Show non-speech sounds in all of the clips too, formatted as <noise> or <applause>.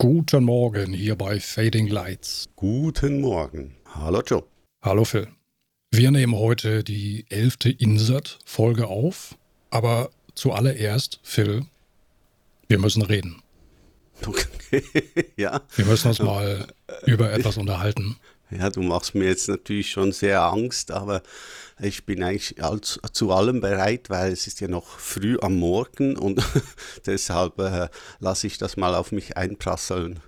Guten Morgen hier bei Fading Lights. Guten Morgen. Hallo Joe. Hallo Phil. Wir nehmen heute die elfte Insert-Folge auf, aber zuallererst, Phil, wir müssen reden. <laughs> Okay, ja. Wir müssen uns mal über etwas unterhalten. Ja, du machst mir jetzt natürlich schon sehr Angst, aber ich bin eigentlich zu allem bereit, weil es ist ja noch früh am Morgen und <laughs> deshalb äh, lasse ich das mal auf mich einprasseln.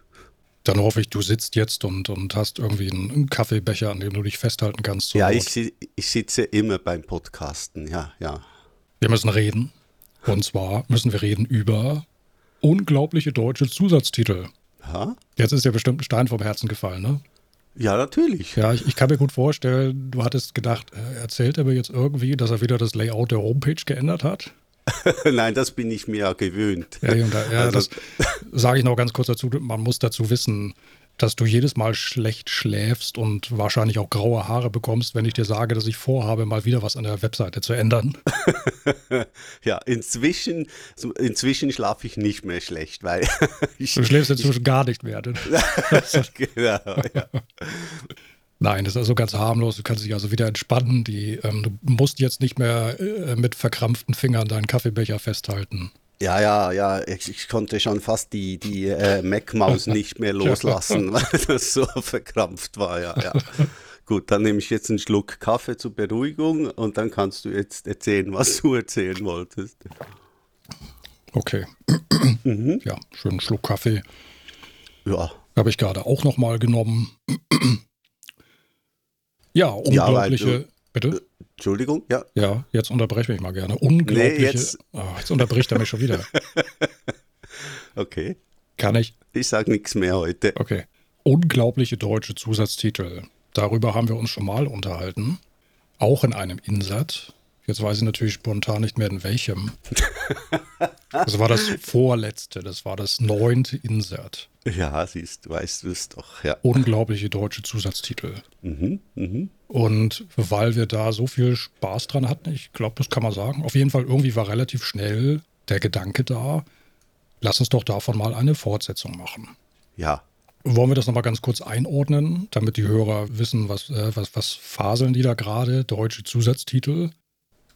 Dann hoffe ich, du sitzt jetzt und, und hast irgendwie einen Kaffeebecher, an dem du dich festhalten kannst. Ja, ich, ich sitze immer beim Podcasten, ja, ja. Wir müssen reden. Und zwar müssen wir reden über unglaubliche deutsche Zusatztitel. Ja? Jetzt ist dir bestimmt ein Stein vom Herzen gefallen, ne? Ja, natürlich. Ja, ich, ich, kann mir gut vorstellen, du hattest gedacht, äh, erzählt er mir jetzt irgendwie, dass er wieder das Layout der Homepage geändert hat? <laughs> Nein, das bin ich mir ja gewöhnt. Ja, ja also, das sage ich noch ganz kurz dazu. Man muss dazu wissen, dass du jedes Mal schlecht schläfst und wahrscheinlich auch graue Haare bekommst, wenn ich dir sage, dass ich vorhabe, mal wieder was an der Webseite zu ändern. <laughs> ja, inzwischen, inzwischen schlafe ich nicht mehr schlecht, weil <laughs> ich, Du schläfst inzwischen ich, gar nicht mehr. <laughs> genau, ja. Nein, das ist also ganz harmlos. Du kannst dich also wieder entspannen. Die, ähm, du musst jetzt nicht mehr äh, mit verkrampften Fingern deinen Kaffeebecher festhalten. Ja, ja, ja, ich, ich, konnte schon fast die, die äh, Mac-Maus <laughs> nicht mehr loslassen, <laughs> weil das so verkrampft war, ja, ja. Gut, dann nehme ich jetzt einen Schluck Kaffee zur Beruhigung und dann kannst du jetzt erzählen, was du erzählen wolltest. Okay. Mhm. Ja, schönen Schluck Kaffee. Ja. Habe ich gerade auch nochmal genommen. <clears throat> ja, unglaubliche. Ja, Bitte? Entschuldigung, ja. Ja, jetzt unterbreche mich mal gerne. Unglaubliche. Nee, jetzt. Oh, jetzt unterbricht er mich schon wieder. <laughs> okay. Kann ich? Ich sage nichts mehr heute. Okay. Unglaubliche deutsche Zusatztitel. Darüber haben wir uns schon mal unterhalten. Auch in einem Insert. Jetzt weiß ich natürlich spontan nicht mehr in welchem. Das war das vorletzte, das war das neunte Insert. Ja, siehst du, weißt du es doch, ja. Unglaubliche deutsche Zusatztitel. Mhm, mh. Und weil wir da so viel Spaß dran hatten, ich glaube, das kann man sagen, auf jeden Fall irgendwie war relativ schnell der Gedanke da, lass uns doch davon mal eine Fortsetzung machen. Ja. Wollen wir das nochmal ganz kurz einordnen, damit die Hörer wissen, was, äh, was, was faseln die da gerade, deutsche Zusatztitel?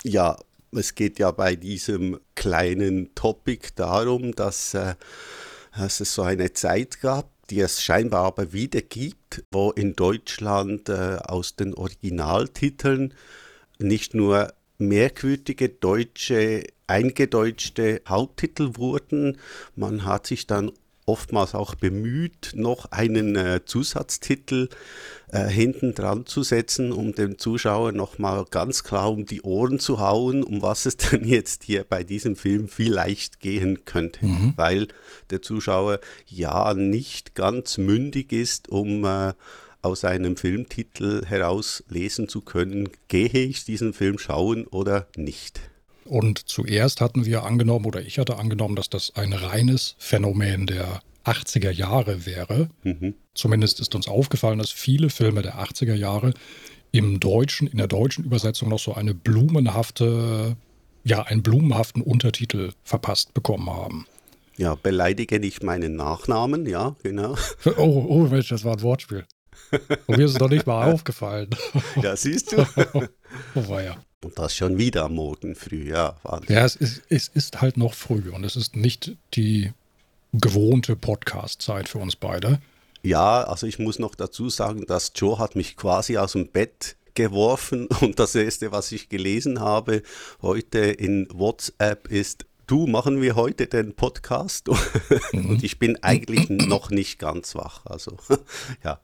Ja, es geht ja bei diesem kleinen Topic darum, dass, äh, dass es so eine Zeit gab, die es scheinbar aber wieder gibt, wo in Deutschland äh, aus den Originaltiteln nicht nur merkwürdige deutsche eingedeutschte Haupttitel wurden, man hat sich dann oftmals auch bemüht, noch einen äh, Zusatztitel äh, hinten dran zu setzen, um dem Zuschauer nochmal ganz klar um die Ohren zu hauen, um was es <laughs> denn jetzt hier bei diesem Film vielleicht gehen könnte. Mhm. Weil der Zuschauer ja nicht ganz mündig ist, um äh, aus einem Filmtitel heraus lesen zu können, gehe ich diesen Film schauen oder nicht. Und zuerst hatten wir angenommen, oder ich hatte angenommen, dass das ein reines Phänomen der 80er Jahre wäre. Mhm. Zumindest ist uns aufgefallen, dass viele Filme der 80er Jahre im Deutschen, in der deutschen Übersetzung noch so eine blumenhafte, ja, einen blumenhaften Untertitel verpasst bekommen haben. Ja, beleidige nicht meinen Nachnamen, ja, genau. <laughs> Oh, oh Mensch, das war ein Wortspiel. <laughs> Und mir ist es doch nicht mal aufgefallen. <laughs> Ja, siehst du. oh, war ja. Und das schon wieder Morgen früh, ja. Wahnsinn. Ja, es ist, es ist halt noch früh und es ist nicht die gewohnte Podcast-Zeit für uns beide. Ja, also ich muss noch dazu sagen, dass Joe hat mich quasi aus dem Bett geworfen <laughs> und das erste, was ich gelesen habe heute in WhatsApp ist, du machen wir heute den Podcast <laughs> mhm. und ich bin eigentlich noch nicht ganz wach. Also <laughs> ja.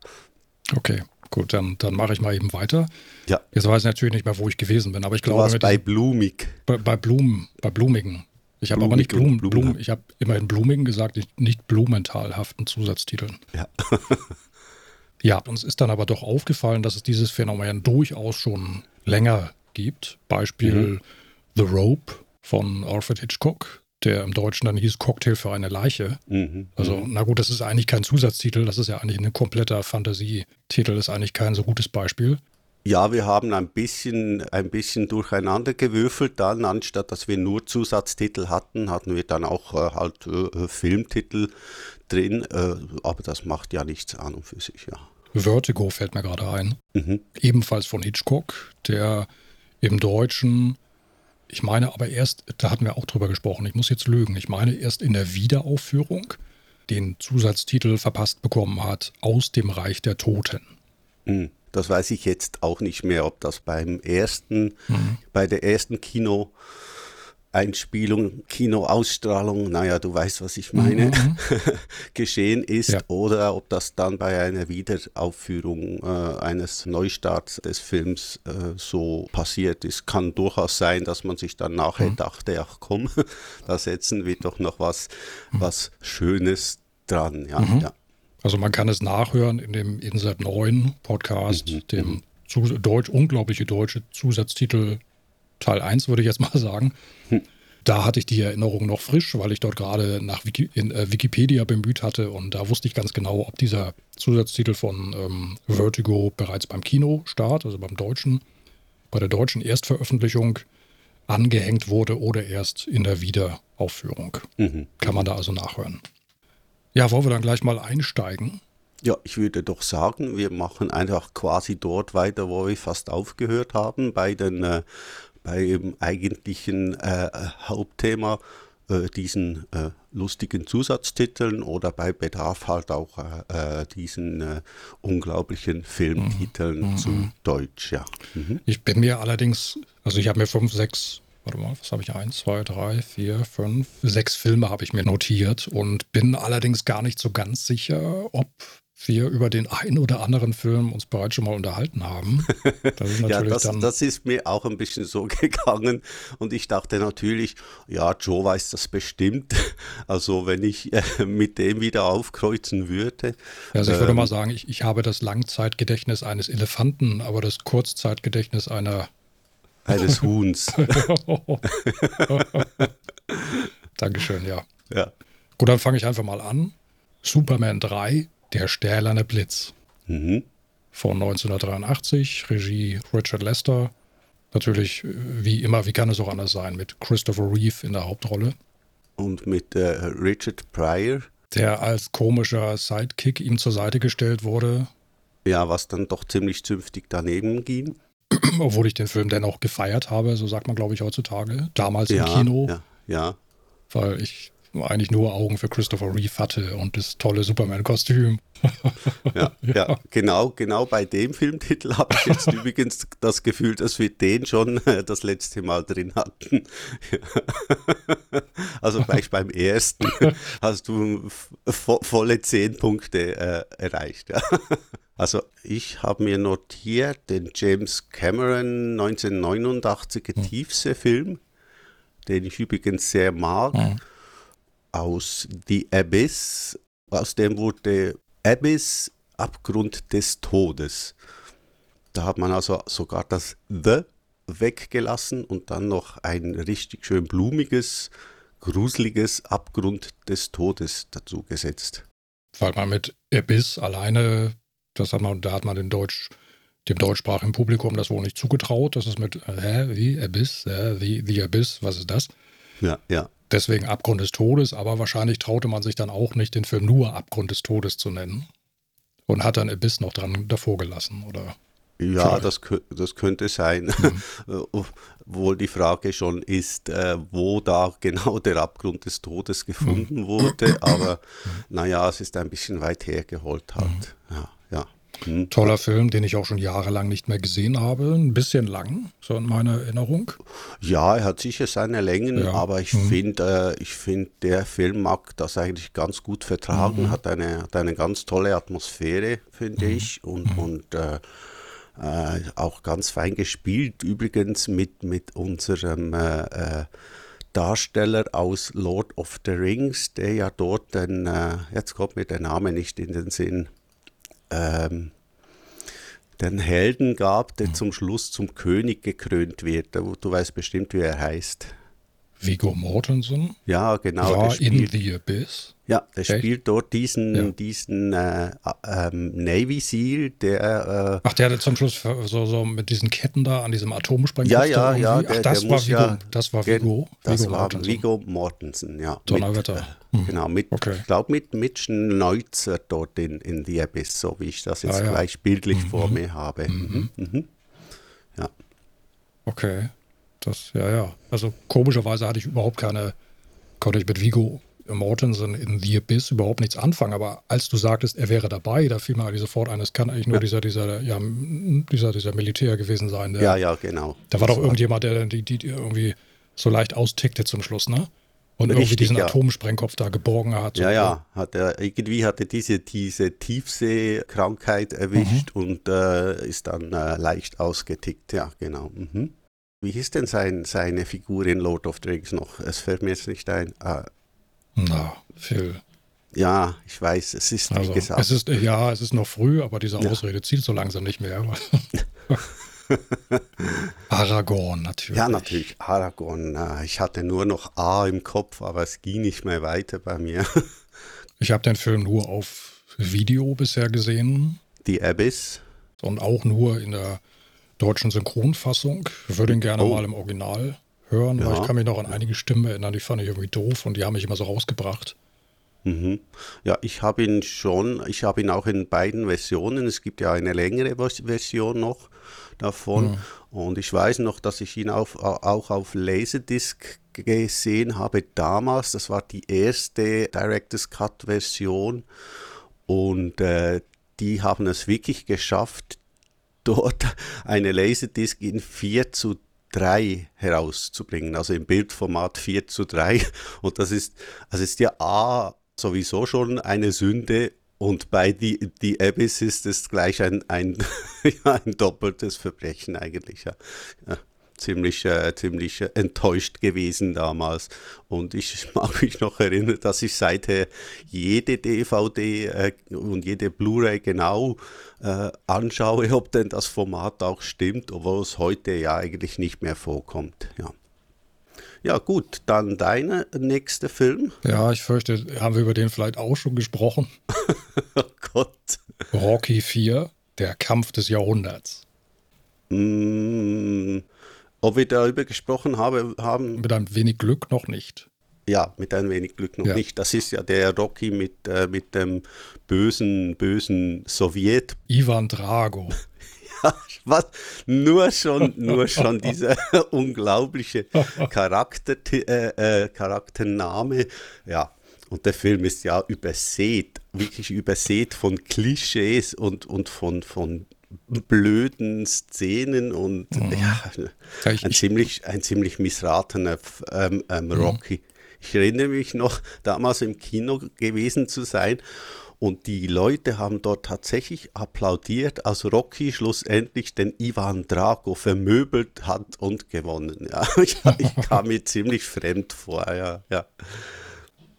Okay. Gut, dann, dann mache ich mal eben weiter. Ja. Jetzt weiß ich natürlich nicht mehr, wo ich gewesen bin, aber ich du glaube. Warst bei Blumig. Bei, bei Blumen, bei Blumigen. Ich habe aber nicht Blumen, Blumen, ich habe immerhin Blumigen gesagt, nicht blumentalhaften Zusatztiteln. Ja. <laughs> ja, uns ist dann aber doch aufgefallen, dass es dieses Phänomen durchaus schon länger gibt. Beispiel mhm. The Rope von Alfred Hitchcock der im Deutschen dann hieß Cocktail für eine Leiche. Mhm, also, mhm. na gut, das ist eigentlich kein Zusatztitel, das ist ja eigentlich ein kompletter Fantasietitel, ist eigentlich kein so gutes Beispiel. Ja, wir haben ein bisschen, ein bisschen durcheinander gewürfelt dann, anstatt dass wir nur Zusatztitel hatten, hatten wir dann auch äh, halt äh, Filmtitel drin, äh, aber das macht ja nichts an und für sich, ja. Vertigo fällt mir gerade ein. Mhm. Ebenfalls von Hitchcock, der im Deutschen, ich meine aber erst, da hatten wir auch drüber gesprochen, ich muss jetzt lügen, ich meine erst in der Wiederaufführung den Zusatztitel verpasst bekommen hat, aus dem Reich der Toten. Mhm. Das weiß ich jetzt auch nicht mehr, ob das beim ersten, mhm. bei der ersten Kino Einspielung, Kinoausstrahlung, naja, du weißt, was ich meine, mhm. <laughs> geschehen ist ja. oder ob das dann bei einer Wiederaufführung äh, eines Neustarts des Films äh, so passiert ist. Kann durchaus sein, dass man sich dann nachher mhm. dachte, ach komm, <laughs> da setzen wir doch noch was, mhm. was Schönes dran. Ja, mhm. ja. Also man kann es nachhören in dem Insert 9 Podcast, mhm, dem mhm. Deutsch, unglaubliche deutsche Zusatztitel Teil 1, würde ich jetzt mal sagen. Hm. Da hatte ich die Erinnerung noch frisch, weil ich dort gerade nach Wiki, in, äh, Wikipedia bemüht hatte und da wusste ich ganz genau, ob dieser Zusatztitel von ähm, Vertigo bereits beim Kinostart, also beim deutschen, bei der deutschen Erstveröffentlichung angehängt wurde oder erst in der Wiederaufführung. Mhm. Kann man da also nachhören. Ja, wollen wir dann gleich mal einsteigen? Ja, ich würde doch sagen, wir machen einfach quasi dort weiter, wo wir fast aufgehört haben, bei den äh, beim eigentlichen äh, Hauptthema, äh, diesen äh, lustigen Zusatztiteln oder bei Bedarf halt auch äh, äh, diesen äh, unglaublichen Filmtiteln mhm. zu mhm. Deutsch. Ja. Mhm. Ich bin mir allerdings, also ich habe mir fünf, sechs warte mal, was habe ich? Eins, zwei, drei, vier, fünf, sechs Filme habe ich mir notiert und bin allerdings gar nicht so ganz sicher, ob wir über den einen oder anderen Film uns bereits schon mal unterhalten haben. <laughs> Das ja, das, das, ist mir auch ein bisschen so <laughs> gegangen. Und ich dachte natürlich, ja, Joe weiß das bestimmt. <laughs> Also wenn ich äh, mit dem wieder aufkreuzen würde. Also ich ähm, würde mal sagen, ich, ich habe das Langzeitgedächtnis eines Elefanten, aber das Kurzzeitgedächtnis einer eines Huhns. <laughs> Dankeschön, ja. ja. Gut, dann fange ich einfach mal an. Superman 3 der stählerne Blitz. Mhm. Von 1983, Regie Richard Lester. Natürlich, äh, wie immer, wie kann es auch anders sein, mit Christopher Reeve in der Hauptrolle. Und mit äh, Richard Pryor. Der als komischer Sidekick ihm zur Seite gestellt wurde. Ja, was dann doch ziemlich zünftig daneben ging. <clears throat> Obwohl ich den Film dennoch gefeiert habe, so sagt man, glaube ich, heutzutage. Damals ja, im Kino. Ja, ja. Weil ich eigentlich nur Augen für Christopher Reeve hatte und das tolle Superman-Kostüm. <laughs> ja, <laughs> ja, ja, genau, genau bei dem <laughs> Filmtitel habe ich jetzt übrigens das Gefühl, dass wir den schon äh, das letzte Mal drin hatten. also gleich beim ersten hast du vo volle zehn Punkte äh, erreicht. Ja. Also ich habe mir notiert den James Cameron 1989er hm. Tiefsee-Film, den ich übrigens sehr mag. Mhm aus The Abyss, aus dem wurde Abyss, Abgrund des Todes. Da hat man also sogar das The weggelassen und dann noch ein richtig schön blumiges, gruseliges Abgrund des Todes dazu gesetzt. Weil man mit Abyss alleine, das hat man, da hat man den Deutsch, dem deutschsprachigen Publikum das wohl nicht zugetraut. Das ist mit, hä, wie, Abyss, äh, wie, The Abyss, was ist das? Ja, ja. Deswegen Abgrund des Todes, aber wahrscheinlich traute man sich dann auch nicht, den Film nur Abgrund des Todes zu nennen. Und hat dann Abyss noch dran davor gelassen, oder? Ja, das, das könnte sein. Mhm. <laughs> Obwohl die Frage schon ist, äh, wo da genau der Abgrund des Todes gefunden mhm. wurde. Aber naja, es ist ein bisschen weit hergeholt halt. Mhm. Ja. Mhm. Toller Film, den ich auch schon jahrelang nicht mehr gesehen habe. Ein bisschen lang, so in meiner Erinnerung. Ja, er hat sicher seine Längen, ja. aber ich mhm. finde, äh, find, der Film mag das eigentlich ganz gut vertragen, mhm. hat, eine, hat eine ganz tolle Atmosphäre, finde mhm. ich, und, mhm. und äh, äh, auch ganz fein gespielt, übrigens mit, mit unserem äh, äh, Darsteller aus Lord of the Rings, der ja dort, den, äh, jetzt kommt mir der Name nicht in den Sinn, ähm, den Helden gab, der mhm. zum Schluss zum König gekrönt wird. Du, weißt bestimmt, wie er heißt. Viggo Mortensen Ja, genau. war der in The Abyss. Ja, der Echt? spielt dort diesen, Ja. diesen äh, ähm, Navy SEAL, der äh, Ach, der hatte zum Schluss so, so mit diesen Ketten da an diesem Atomsprengkopf. Ja, ja, ja, irgendwie. der, Ach, das der war muss Viggo. ja. das war Viggo. Das Viggo war Mortensen. Viggo Mortensen, ja. Donnerwetter. Mit, äh, Genau, mit, Okay. ich glaube, mit, mit Schneuzer dort in, in The Abyss, so wie ich das jetzt Ah, ja. gleich bildlich vor mir habe. Mhm. Mhm. Ja. Okay. Das, ja, ja. Also komischerweise hatte ich überhaupt keine, konnte ich mit Vigo Mortensen in The Abyss überhaupt nichts anfangen. Aber als du sagtest, er wäre dabei, da fiel mir eigentlich sofort ein, es kann eigentlich nur dieser, dieser, ja, dieser, dieser Militär gewesen sein. Der, ja, ja, genau. Da war Das doch irgendjemand, der die, die, die irgendwie so leicht austickte zum Schluss, ne? Und irgendwie Richtig, diesen ja. Atomsprengkopf da geborgen hat. Ja, ja, hat er, irgendwie hatte diese, diese Tiefseekrankheit erwischt Mhm. und äh, ist dann äh, leicht ausgetickt. Ja, genau. Mhm. Wie hieß denn sein, seine Figur in Lord of the Rings noch? Es fällt mir jetzt nicht ein. Ah, Na, Phil. ja, ich weiß, es ist, Also, gesagt, es ist, ja, es ist noch früh, aber diese Ja. Ausrede zieht so langsam nicht mehr. <laughs> Aragorn, natürlich. Ja, natürlich, Aragorn. Ich hatte nur noch A im Kopf, aber es ging nicht mehr weiter bei mir. <laughs> Ich habe den Film nur auf Video bisher gesehen Die Abyss. und auch nur in der deutschen Synchronfassung. Ich würde ihn gerne Oh. mal im Original hören, weil Ja. ich kann mich noch an einige Stimmen erinnern, die fand ich irgendwie doof und die haben mich immer so rausgebracht. Mhm. Ja, ich habe ihn schon, ich habe ihn auch in beiden Versionen. Es gibt ja eine längere Vers- Version noch davon. Und ich weiß noch, dass ich ihn auf, auch auf Laserdisc gesehen habe damals. Das war die erste Director's Cut Version. Und äh, die haben es wirklich geschafft, <laughs> dort eine Laserdisc in 4 zu 3 herauszubringen, also im Bildformat 4 zu 3. <laughs> Und das ist, also ist ja A sowieso schon eine Sünde und bei die, die Abyss ist es gleich ein, ein, <laughs> ein doppeltes Verbrechen eigentlich. Ja. Ja, ziemlich, äh, ziemlich äh, enttäuscht gewesen damals. Und ich <laughs> mag mich noch erinnern, dass ich seither jede DVD äh, und jede Blu-ray genau äh, anschaue, ob denn das Format auch stimmt, obwohl es heute ja eigentlich nicht mehr vorkommt. Ja. Ja gut, dann deine nächste Film. Ja, ich fürchte, haben wir über den vielleicht auch schon gesprochen. <laughs> Oh Gott. Rocky 4, der Kampf des Jahrhunderts. Mm, ob wir darüber gesprochen habe, haben, Mit einem wenig Glück noch nicht. ja, mit ein wenig Glück noch Ja. nicht. Das ist ja der Rocky mit, äh, mit dem bösen, bösen Sowjet. Ivan Drago. <laughs> Was? Nur schon, nur schon dieser <laughs> unglaubliche Charakter, äh, äh, Charaktername. Ja. Und der Film ist ja übersät, wirklich übersät von Klischees und, und von, von blöden Szenen und ja, Ja, ein, ich- ziemlich, ein ziemlich missratener ähm, ähm, Rocky. Ich erinnere mich noch, damals im Kino gewesen zu sein und die Leute haben dort tatsächlich applaudiert, als Rocky schlussendlich den Ivan Drago vermöbelt hat und gewonnen. Ja, <laughs> ich, ich kam mir ziemlich fremd vor, ja, ja.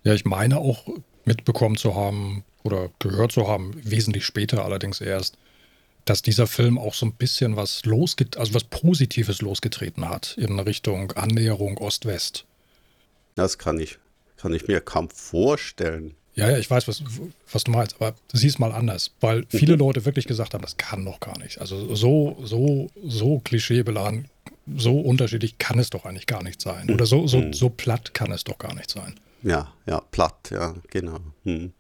Ja, ich meine auch mitbekommen zu haben oder gehört zu haben, wesentlich später allerdings erst, dass dieser Film auch so ein bisschen was losget also was Positives losgetreten hat in Richtung Annäherung Ost-West. Das kann ich, kann ich mir kaum vorstellen. Ja, ja, ich weiß, was, was du meinst, aber sieh es mal anders, weil viele Leute wirklich gesagt haben, das kann doch gar nicht. Also so, so, so klischeebeladen, so unterschiedlich kann es doch eigentlich gar nicht sein. Oder so, so, so platt kann es doch gar nicht sein. Ja, ja, platt, ja, genau. Hm.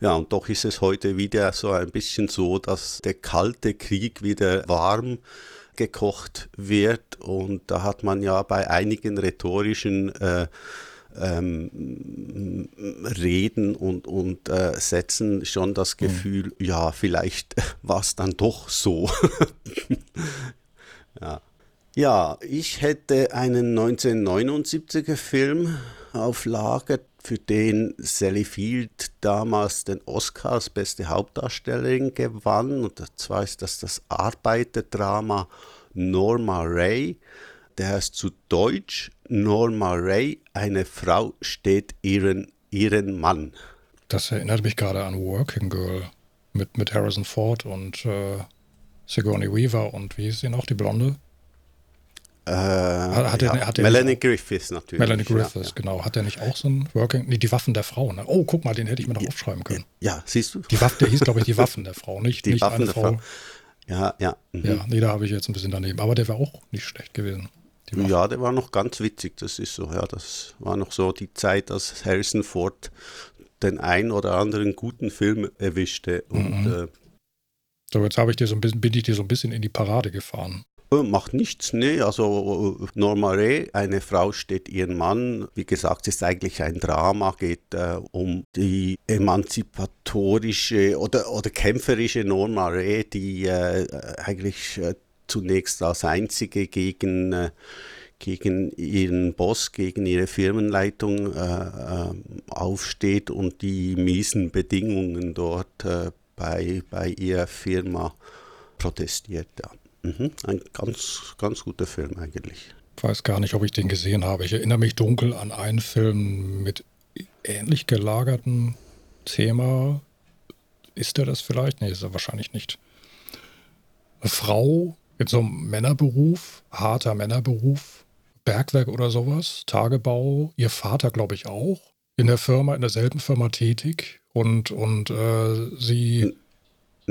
Ja, und doch ist es heute wieder so ein bisschen so, dass der kalte Krieg wieder warm gekocht wird. Und da hat man ja bei einigen rhetorischen äh, ähm, Reden und, und äh, Sätzen schon das Gefühl, ja, vielleicht <laughs> war es dann doch so. <laughs> ja. Ja, ich hätte einen 1979er Film auf Lager, für den Sally Field damals den Oscar als beste Hauptdarstellerin gewann. Und zwar ist das das Arbeiterdrama Norma Ray. Der heißt zu Deutsch Norma Ray, eine Frau steht ihren, ihren Mann. Das erinnert mich gerade an Working Girl mit, mit Harrison Ford und äh, Sigourney Weaver und wie ist sie noch, die Blonde? Äh, hat ja, er, hat er Melanie auch, Griffiths natürlich. Melanie Griffiths, ja, genau. Hat er nicht auch so ein Working? Nee, die Waffen der Frau. Ne? Oh, guck mal, den hätte ich mir noch aufschreiben können. Ja, siehst du? Die Waffe, der hieß, glaube ich, die Waffen der Frau, nicht, die nicht Waffen der Frau. Frau. Ja, ja. Mhm. Ja, nee, da habe ich jetzt ein bisschen daneben. Aber der wäre auch nicht schlecht gewesen. Ja, der war noch ganz witzig. Das ist so, ja, das war noch so die Zeit, als Harrison Ford den ein oder anderen guten Film erwischte. Und, mhm. äh, so, jetzt habe ich dir so ein bisschen, bin ich dir so ein bisschen in die Parade gefahren. Äh, macht nichts, ne? Also Norma Ray, eine Frau steht ihren Mann. Wie gesagt, es ist eigentlich ein Drama, geht äh, um die emanzipatorische oder, oder kämpferische Norma Ray, die äh, eigentlich äh, zunächst als einzige gegen äh, gegen ihren Boss, gegen ihre Firmenleitung äh, aufsteht und die miesen Bedingungen dort bei, bei ihrer Firma protestiert. Ja. Mhm. Ein ganz, ganz guter Film eigentlich. Ich weiß gar nicht, ob ich den gesehen habe. Ich erinnere mich dunkel an einen Film mit ähnlich gelagertem Thema. Ist er das vielleicht? Nee, ist er wahrscheinlich nicht. Eine Frau in so einem Männerberuf, harter Männerberuf, Bergwerk oder sowas, Tagebau, ihr Vater, glaube ich, auch, in der Firma, in derselben Firma tätig und, und äh, sie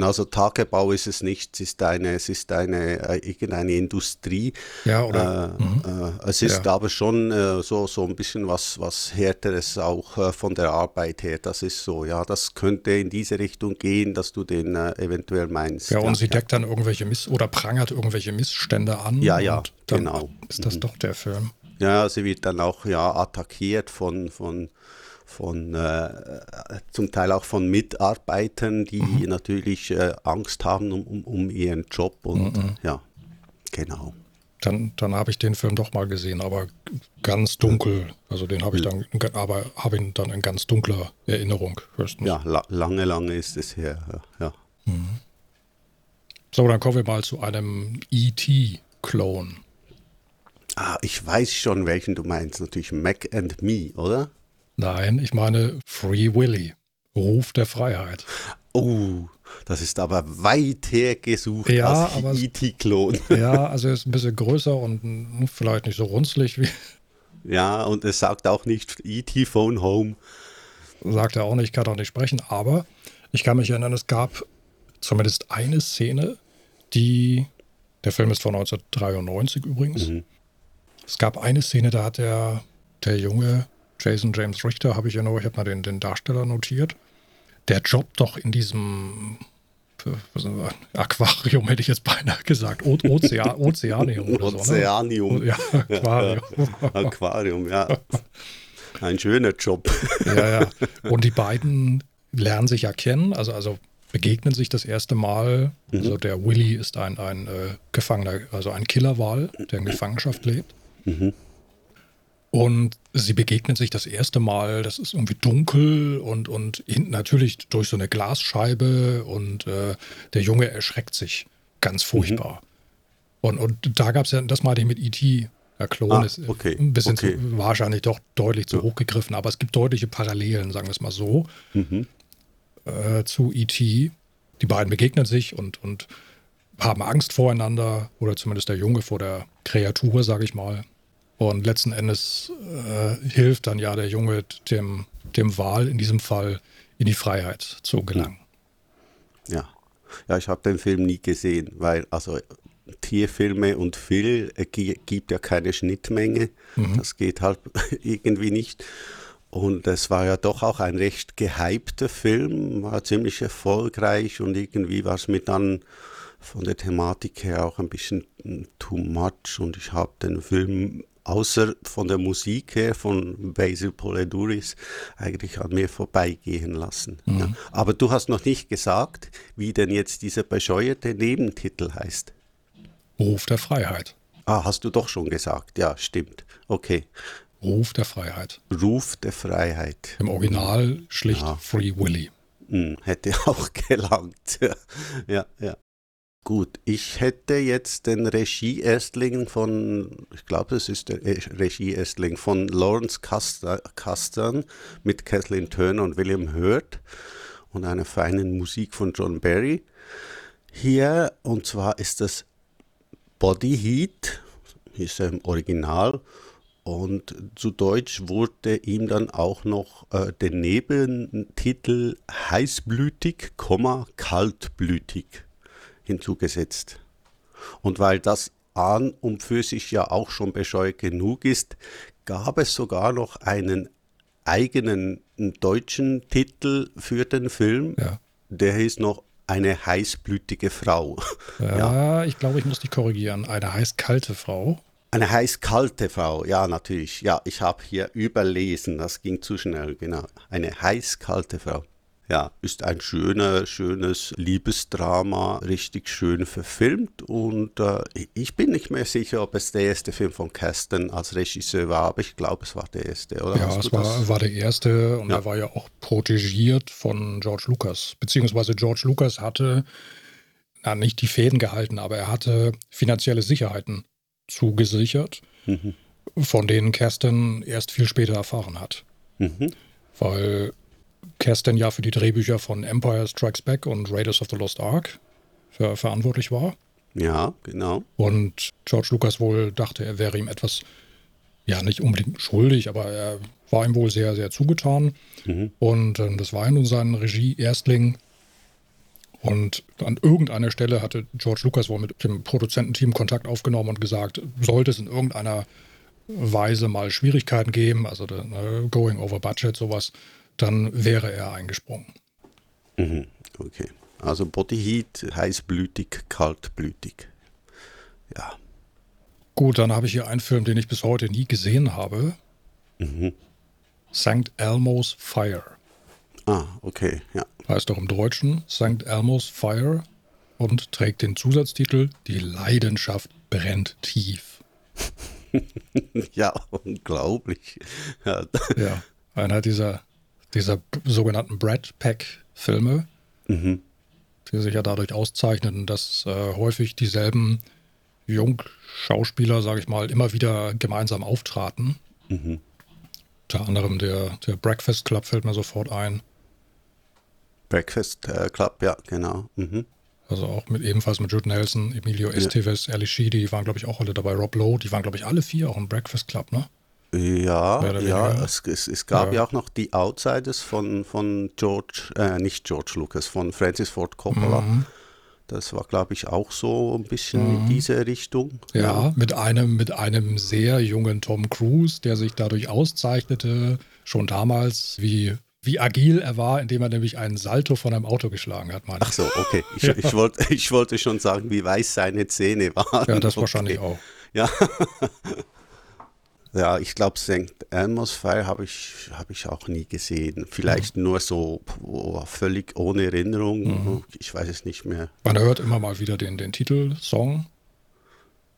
also Tagebau ist es nicht, es ist eine, es ist eine äh, irgendeine Industrie. Ja, oder? Äh, mhm. äh, es ist ja. aber schon äh, so, so ein bisschen was, was härteres auch äh, von der Arbeit her. Das ist so, ja, das könnte in diese Richtung gehen, dass du den eventuell meinst. Ja, und ja, sie deckt dann irgendwelche Miss oder prangert irgendwelche Missstände an. Ja, ja, genau. Ist das mhm. doch der Film? Ja, sie wird dann auch ja attackiert von, von von äh, zum Teil auch von Mitarbeitern, die mhm. natürlich äh, Angst haben um, um, um, ihren Job und mhm. ja, genau. Dann, dann habe ich den Film doch mal gesehen, aber ganz dunkel. Also den habe ich dann, aber habe ihn dann in ganz dunkler Erinnerung höchstens. Ja, la lange, lange ist es her. Ja. Mhm. So, dann kommen wir mal zu einem E.T.-Klon. Ah, ich weiß schon, welchen du meinst. Natürlich Mac and Me, oder? Nein, ich meine Free Willy, Ruf der Freiheit. Oh, das ist aber weit hergesucht ja, als aber E.T.-Klon. Ja, <laughs> also er ist ein bisschen größer und vielleicht nicht so runzlig wie. Ja, und es sagt auch nicht E.T. Phone Home. Sagt er auch nicht, kann auch nicht sprechen, aber ich kann mich erinnern, es gab zumindest eine Szene, die. Der Film ist von 1993 übrigens. Mhm. Es gab eine Szene, da hat der, der Junge Jason James Richter habe ich ja nur, ich habe mal den, den Darsteller notiert. Der Job doch in diesem Aquarium hätte ich jetzt beinahe gesagt. O Ozean, Ozeanium oder Ozeanium. so. Ne? Ja, Aquarium. Ja, <laughs> Aquarium, ja. Ein schöner Job. <laughs> Ja, ja. Und die beiden lernen sich ja kennen, also, also begegnen sich das erste Mal. Mhm. Also der Willy ist ein, ein äh, Gefangener, also ein Killerwal, der in Gefangenschaft lebt. Mhm. Und sie begegnen sich das erste Mal, das ist irgendwie dunkel und, und hinten natürlich durch so eine Glasscheibe und äh, der Junge erschreckt sich ganz furchtbar. Mhm. Und, und da gab es ja, das meinte ich mit E.T., der Klon ah, ist okay, ein bisschen okay. zu, wahrscheinlich doch deutlich zu ja. hoch gegriffen, aber es gibt deutliche Parallelen, sagen wir es mal so, mhm. äh, zu E.T. Die beiden begegnen sich und, und haben Angst voreinander oder zumindest der Junge vor der Kreatur, sage ich mal. Und letzten Endes äh, hilft dann ja der Junge dem, dem Wal in diesem Fall in die Freiheit zu gelangen. Ja, ja ich habe den Film nie gesehen, weil also Tierfilme und Phil äh, gibt ja keine Schnittmenge. Mhm. Das geht halt <laughs> irgendwie nicht. Und es war ja doch auch ein recht gehypter Film, war ziemlich erfolgreich und irgendwie war es mir dann von der Thematik her auch ein bisschen too much und ich habe den Film außer von der Musik her von Basil Poledouris eigentlich an mir vorbeigehen lassen. Mhm. Ja. Aber du hast noch nicht gesagt, wie denn jetzt dieser bescheuerte Nebentitel heißt. Ruf der Freiheit. Ah, hast du doch schon gesagt. Ja, stimmt. Okay. Ruf der Freiheit. Ruf der Freiheit. Im Original schlicht ja. Free Willy. Hm, hätte <laughs> auch gelangt. ja, ja. Gut, ich hätte jetzt den Regie-Erstling von, ich glaube, das ist der Regie-Erstling von Lawrence Castern mit Kathleen Turner und William Hurt und einer feinen Musik von John Barry. Hier, und zwar ist das Body Heat, hieß er im Original. Und zu Deutsch wurde ihm dann auch noch äh, der Nebentitel heißblütig, kaltblütig hinzugesetzt. Und weil das an und für sich ja auch schon bescheuert genug ist, gab es sogar noch einen eigenen deutschen Titel für den Film. Ja. Der hieß noch eine heißblütige Frau. Ja, ja, ich glaube, ich muss dich korrigieren. Eine heißkalte Frau. Eine heißkalte Frau, ja, natürlich. Ja, ich habe hier überlesen, das ging zu schnell, genau. Eine heißkalte Frau. Ja, ist ein schöner, schönes Liebesdrama, richtig schön verfilmt. Und äh, ich bin nicht mehr sicher, ob es der erste Film von Kasten als Regisseur war, aber ich glaube, es war der erste, oder? Ja, es war, war, der erste und ja. er war ja auch protegiert von George Lucas. Beziehungsweise George Lucas hatte, na, nicht die Fäden gehalten, aber er hatte finanzielle Sicherheiten zugesichert, mhm. von denen Kerstin erst viel später erfahren hat. Mhm. Weil Kerstin ja für die Drehbücher von Empire Strikes Back und Raiders of the Lost Ark ver verantwortlich war. Ja, genau. Und George Lucas wohl dachte, er wäre ihm etwas, ja, nicht unbedingt schuldig, aber er war ihm wohl sehr, sehr zugetan. Mhm. Und äh, das war ja nun sein Regie-Erstling. Und an irgendeiner Stelle hatte George Lucas wohl mit dem Produzententeam Kontakt aufgenommen und gesagt, sollte es in irgendeiner Weise mal Schwierigkeiten geben, also uh, going over budget, sowas, dann wäre er eingesprungen. Mhm, okay. Also Body Heat, heißblütig, kaltblütig. Ja. Gut, dann habe ich hier einen Film, den ich bis heute nie gesehen habe. Mhm. St. Elmo's Fire. Ah, okay, ja. Heißt doch im Deutschen St. Elmo's Fire und trägt den Zusatztitel Die Leidenschaft brennt tief. <laughs> ja, unglaublich. Ja. ja, einer dieser dieser sogenannten Brad Pack-Filme, mhm. die sich ja dadurch auszeichnen, dass äh, häufig dieselben Jungschauspieler, sage ich mal, immer wieder gemeinsam auftraten. Mhm. Unter anderem der, der Breakfast Club fällt mir sofort ein. Breakfast äh, Club, ja, genau. Mhm. Also auch mit ebenfalls mit Jude Nelson, Emilio Estevez, ja. Ali Sheedy, die waren, glaube ich, auch alle dabei. Rob Lowe, die waren, glaube ich, alle vier auch im Breakfast Club, ne? Ja, ja, es, es, es gab ja. ja. auch noch die Outsiders von, von George, äh, nicht George Lucas, von Francis Ford Coppola. Mhm. Das war, glaube ich, auch so ein bisschen mhm. in diese Richtung. Ja, ja, mit einem, mit einem sehr jungen Tom Cruise, der sich dadurch auszeichnete, schon damals, wie, wie agil er war, indem er nämlich einen Salto von einem Auto geschlagen hat. Ach so, okay. Ich, <laughs> ja. ich, wollt, ich wollte schon sagen, wie weiß seine Zähne waren. Ja, das <laughs> okay. wahrscheinlich auch. Ja. <laughs> Ja, ich glaube, St. Elmo's Fire habe ich, hab ich auch nie gesehen. Vielleicht mhm. nur so oh, völlig ohne Erinnerung. Mhm. Ich weiß es nicht mehr. Man hört immer mal wieder den, den Titelsong.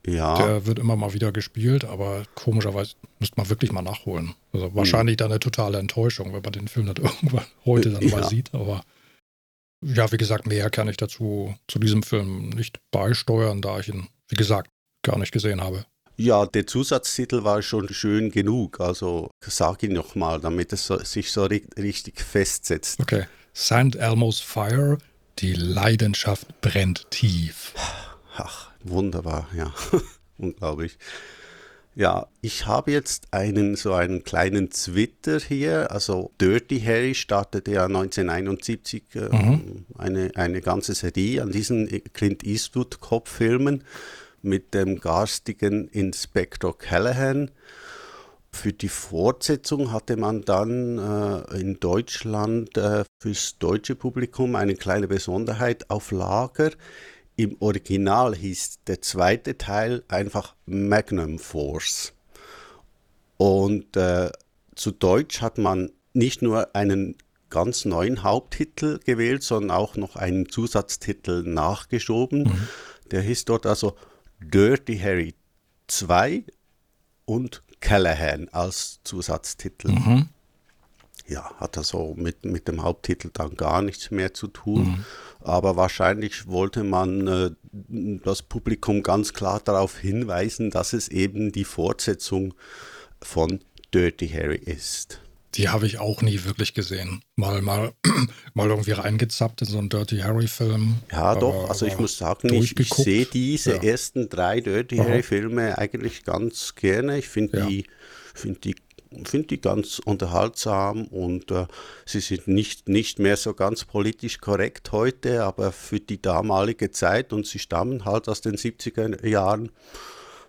Ja. Der wird immer mal wieder gespielt, aber komischerweise müsste man wirklich mal nachholen. Also mhm. wahrscheinlich dann eine totale Enttäuschung, wenn man den Film dann <laughs> irgendwann heute dann ja. mal sieht. Aber ja, wie gesagt, mehr kann ich dazu zu diesem Film nicht beisteuern, da ich ihn, wie gesagt, gar nicht gesehen habe. Ja, der Zusatztitel war schon schön genug. Also sag ihn nochmal, damit es so, sich so richtig festsetzt. Okay. St. Elmo's Fire, die Leidenschaft brennt tief. Ach, wunderbar, ja. <laughs> Unglaublich. Ja, ich habe jetzt einen so einen kleinen Twitter hier. Also Dirty Harry startete ja 1971 äh, mhm. eine, eine ganze Serie an diesen Clint Eastwood-Kopffilmen mit dem garstigen Inspektor Callahan. Für die Fortsetzung hatte man dann äh, in Deutschland äh, fürs deutsche Publikum eine kleine Besonderheit auf Lager. Im Original hieß der zweite Teil einfach Magnum Force. Und äh, zu Deutsch hat man nicht nur einen ganz neuen Haupttitel gewählt, sondern auch noch einen Zusatztitel nachgeschoben. Mhm. Der hieß dort also Dirty Harry 2 und Callahan als Zusatztitel. Mhm. Ja, hat also mit, mit dem Haupttitel dann gar nichts mehr zu tun. Mhm. Aber wahrscheinlich wollte man äh, das Publikum ganz klar darauf hinweisen, dass es eben die Fortsetzung von Dirty Harry ist. Die habe ich auch nie wirklich gesehen. Mal, mal, <clears throat> mal irgendwie reingezappt in so einen Dirty Harry-Film. Ja, doch. Also ich muss sagen, ich, ich sehe diese ja. ersten drei Dirty Harry-Filme eigentlich ganz gerne. Ich finde ja. die, find die finde die ganz unterhaltsam und äh, sie sind nicht, nicht mehr so ganz politisch korrekt heute, aber für die damalige Zeit und sie stammen halt aus den 70er Jahren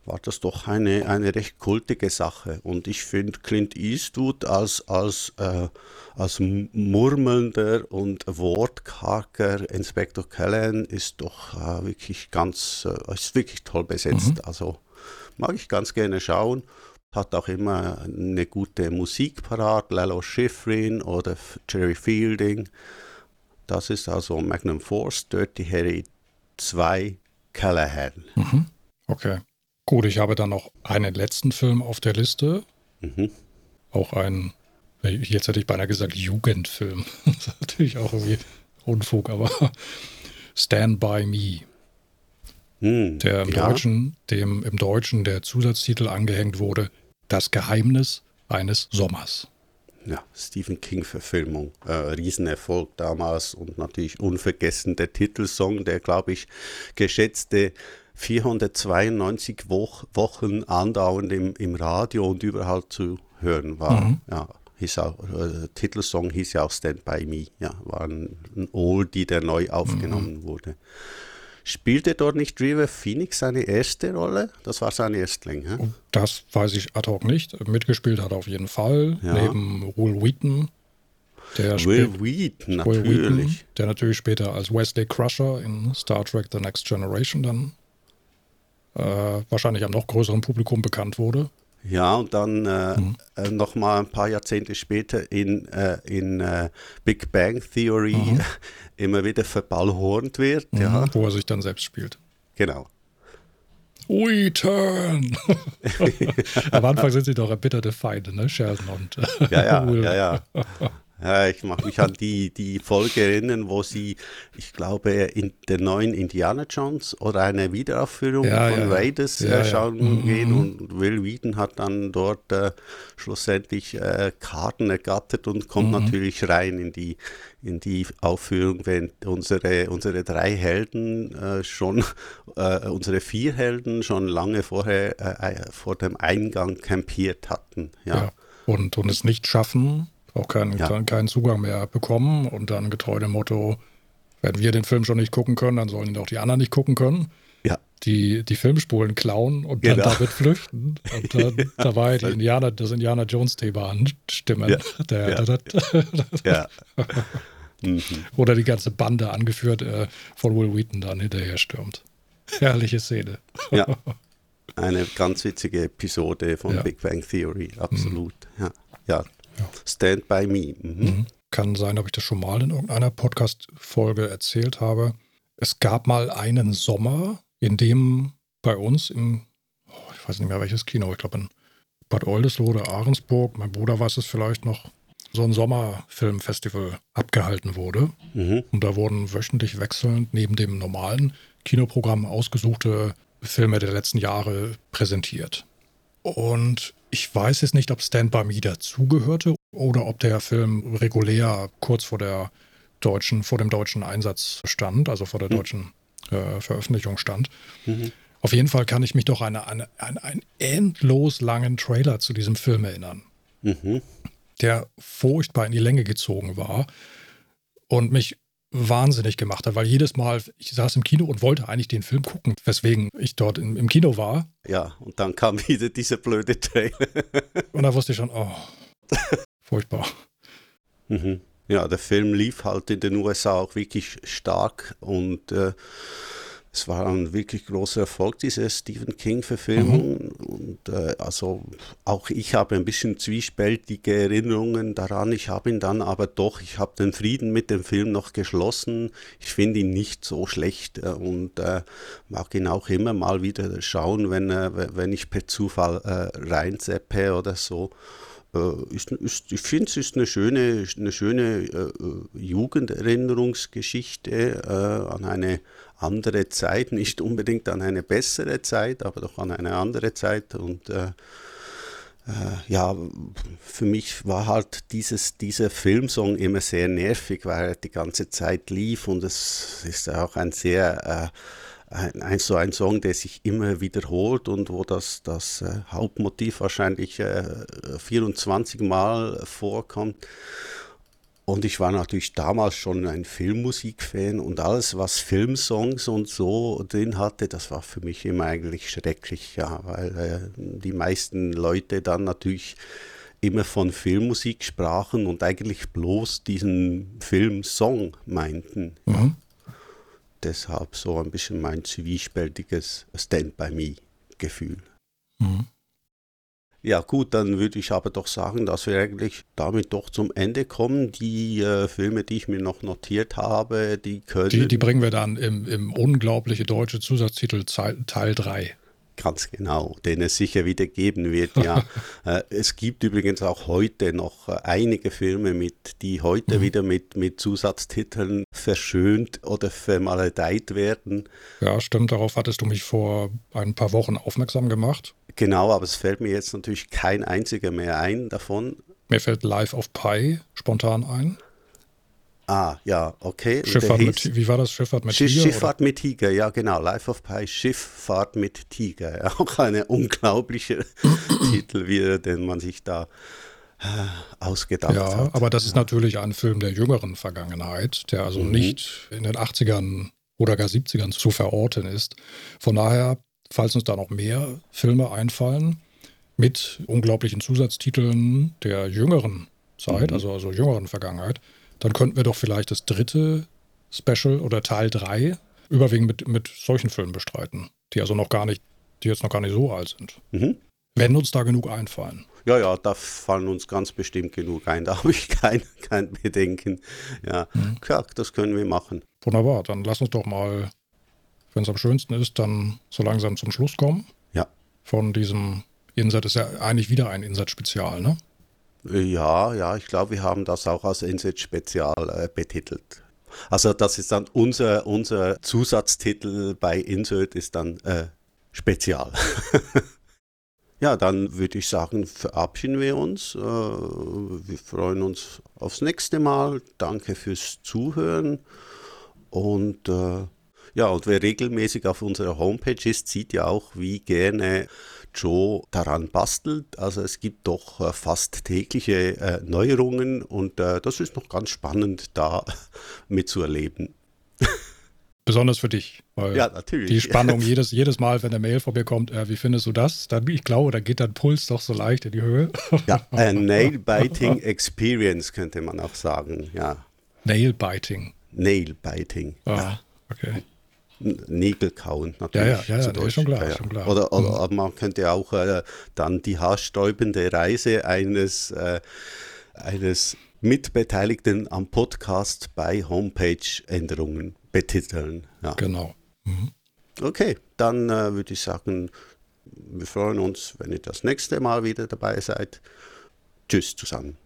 war das doch eine, eine recht kultige Sache. Und ich finde Clint Eastwood als, als, äh, als murmelnder und wortkarger Inspektor Callahan ist doch äh, wirklich ganz, äh, ist wirklich toll besetzt. Mhm. Also mag ich ganz gerne schauen. Hat auch immer eine gute Musik parat, Lalo Schifrin oder Jerry Fielding. Das ist also Magnum Force, Dirty Harry 2, Callahan. Mhm. Okay. Gut, ich habe dann noch einen letzten Film auf der Liste. Mhm. Auch ein, jetzt hätte ich beinahe gesagt, Jugendfilm. <laughs> das ist natürlich auch irgendwie Unfug, aber Stand By Me. Mhm, der im ja. Deutschen, dem im Deutschen der Zusatztitel angehängt wurde, Das Geheimnis eines Sommers. Ja, Stephen King-Verfilmung. Äh, Riesenerfolg damals und natürlich unvergessen der Titelsong, der, glaube ich, geschätzte 492 Woch, Wochen andauernd im, im Radio und überall zu hören war. Mhm. Ja, hieß auch, äh, Titelsong hieß ja auch Stand By Me. Ja, war ein, ein Oldie, der neu aufgenommen mhm. wurde. Spielte dort nicht River Phoenix seine erste Rolle? Das war sein Erstling. Hä? Das weiß ich ad hoc nicht. Mitgespielt hat er auf jeden Fall, ja. neben Will Wheaton. Der Will Wheaton, natürlich. Will Wheaton, der natürlich später als Wesley Crusher in Star Trek The Next Generation dann äh, wahrscheinlich am noch größeren Publikum bekannt wurde. Ja, und dann äh, mhm. äh, noch mal ein paar Jahrzehnte später in, äh, in äh, Big Bang Theory mhm. <laughs> immer wieder verballhornt wird. Mhm, ja. Wo er sich dann selbst spielt. Genau. We turn! <laughs> Am Anfang sind sie doch erbitterte Feinde, ne? Sheldon und ja, ja, <laughs> Will. ja, ja. Ja, ich mag mich an die, die Folge erinnern, wo sie, ich glaube, in der neuen Indiana Jones oder eine Wiederaufführung ja, von ja, Raiders ja, äh, schauen mhm. gehen und Will Wheaton hat dann dort äh, schlussendlich äh, Karten ergattert und kommt mhm. natürlich rein in die, in die Aufführung, wenn unsere, unsere drei Helden äh, schon, <laughs> äh, unsere vier Helden schon lange vorher äh, vor dem Eingang campiert hatten. Ja. Und, und es nicht schaffen, auch keinen, ja. keinen Zugang mehr bekommen und dann getreu dem Motto, wenn wir den Film schon nicht gucken können, dann sollen ihn auch die anderen nicht gucken können. Ja. Die, die Filmspulen klauen und dann genau. damit flüchten. Und dann <laughs> ja. dabei die Indianer, das Indiana Jones Thema anstimmen. Ja. Der. Der, der, mhm. Oder die ganze Bande angeführt äh, von Will Wheaton dann hinterher stürmt. Herrliche Szene. Ja. <laughs> Eine ganz witzige Episode von Big Bang Theory, absolut. Mhm. Ja. ja, ja. Stand by Me. Mhm. Mhm. Kann sein, ob ich das schon mal in irgendeiner Podcast-Folge erzählt habe. Es gab mal einen Sommer, in dem bei uns im, oh, ich weiß nicht mehr welches Kino, ich glaube in Bad Oldesloe oder Ahrensburg, mein Bruder weiß es vielleicht noch, so ein Sommerfilmfestival abgehalten wurde. Mhm. Und da wurden wöchentlich wechselnd neben dem normalen Kinoprogramm ausgesuchte Filme der letzten Jahre präsentiert. Und ich weiß jetzt nicht, ob Stand By Me dazugehörte oder ob der Film regulär kurz vor der deutschen, vor dem deutschen Einsatz stand, also vor der mhm. deutschen äh, Veröffentlichung stand. Mhm. Auf jeden Fall kann ich mich doch an, eine, einen endlos langen Trailer zu diesem Film erinnern, mhm. der furchtbar in die Länge gezogen war und mich wahnsinnig gemacht hat, weil jedes Mal, ich saß im Kino und wollte eigentlich den Film gucken, weswegen ich dort im, im Kino war. Ja, und dann kam <laughs> wieder dieser blöde Trailer. <laughs> und da wusste ich schon, oh, <laughs> furchtbar. Mhm. Ja, der Film lief halt in den USA auch wirklich stark und äh, es war ein wirklich großer Erfolg, diese Stephen King-Verfilmung. Mhm. Und äh, also auch ich habe ein bisschen zwiespältige Erinnerungen daran. Ich habe ihn dann aber doch, ich habe den Frieden mit dem Film noch geschlossen. Ich finde ihn nicht so schlecht äh, und äh, mag ihn auch immer mal wieder schauen, wenn, äh, wenn ich per Zufall äh, reinseppe oder so. Äh, ist, ist, ich finde, es ist eine schöne, eine schöne äh, Jugenderinnerungsgeschichte äh, an eine andere Zeit, nicht unbedingt an eine bessere Zeit, aber doch an eine andere Zeit. Und äh, äh, ja, für mich war halt dieses, dieser Filmsong immer sehr nervig, weil er die ganze Zeit lief und es ist auch ein sehr, äh, ein, ein, so ein Song, der sich immer wiederholt und wo das, das äh, Hauptmotiv wahrscheinlich äh, 24 Mal vorkommt. Und ich war natürlich damals schon ein Filmmusikfan und alles, was Filmsongs und so drin hatte, das war für mich immer eigentlich schrecklich, ja, weil äh, die meisten Leute dann natürlich immer von Filmmusik sprachen und eigentlich bloß diesen Filmsong meinten. Mhm. Deshalb so ein bisschen mein zwiespältiges Stand by Me-Gefühl. Mhm. Ja gut, dann würde ich aber doch sagen, dass wir eigentlich damit doch zum Ende kommen. Die äh, Filme, die ich mir noch notiert habe, die können... Die, die bringen wir dann im, im unglaubliche deutsche Zusatztitel Teil 3. Ganz genau, den es sicher wieder geben wird, ja. <laughs> äh, es gibt übrigens auch heute noch äh, einige Filme, mit, die heute mhm. wieder mit, mit Zusatztiteln verschönt oder vermaledeit werden. Ja, stimmt, darauf hattest du mich vor ein paar Wochen aufmerksam gemacht. Genau, aber es fällt mir jetzt natürlich kein einziger mehr ein davon. Mir fällt Life of Pi spontan ein. Ah, ja, okay. Schifffahrt mit, wie war das? Schifffahrt mit Tiger? Schifffahrt oder? mit Tiger, ja genau. Life of Pi, Schifffahrt mit Tiger. <laughs> Auch eine unglaubliche <clears throat> Titel wieder, den man sich da äh, ausgedacht ja, hat. aber das ist ja. natürlich ein Film der jüngeren Vergangenheit, der also mhm. nicht in den 80ern oder gar 70ern zu verorten ist. Von daher falls uns da noch mehr Filme einfallen, mit unglaublichen Zusatztiteln der jüngeren Zeit, mhm. also, also jüngeren Vergangenheit, dann könnten wir doch vielleicht das dritte Special oder Teil 3 überwiegend mit, mit solchen Filmen bestreiten, die also noch gar nicht, die jetzt noch gar nicht so alt sind. Mhm. Wenn uns da genug einfallen. Ja, ja, da fallen uns ganz bestimmt genug ein. <laughs> Da habe ich kein, kein Bedenken. Ja, mhm. klar, das können wir machen. Wunderbar, dann lass uns doch mal wenn es am schönsten ist, dann so langsam zum Schluss kommen. Ja. Von diesem Insert ist ja eigentlich wieder ein Insert-Spezial, ne? Ja, ja, ich glaube, wir haben das auch als Insert-Spezial äh, betitelt. Also das ist dann unser, unser Zusatztitel bei Insert ist dann äh, Spezial. <laughs> ja, dann würde ich sagen, verabschieden wir uns. Äh, wir freuen uns aufs nächste Mal. Danke fürs Zuhören und äh, ja, und wer regelmäßig auf unserer Homepage ist, sieht ja auch, wie gerne Joe daran bastelt. Also es gibt doch äh, fast tägliche äh, Neuerungen und äh, das ist noch ganz spannend da <laughs> mitzuerleben. <laughs> Besonders für dich. ja, natürlich. Die Spannung jedes, jedes Mal, wenn eine Mail von mir kommt, äh, wie findest du das? Dann, ich glaube, da geht dein Puls doch so leicht in die Höhe. <laughs> ja, a Nail-Biting Experience könnte man auch sagen, ja. Nail-Biting. Nail-Biting. Ah, ja. okay. Nägel kauen, natürlich. Ja, ja, ja, ja ist schon klar, ja. Schon klar. Oder, oder mhm. man könnte auch äh, dann die haarstäubende Reise eines, äh, eines Mitbeteiligten am Podcast bei Homepage-Änderungen betiteln. Ja. Genau. Mhm. Okay, dann äh, würde ich sagen, wir freuen uns, wenn ihr das nächste Mal wieder dabei seid. Tschüss zusammen.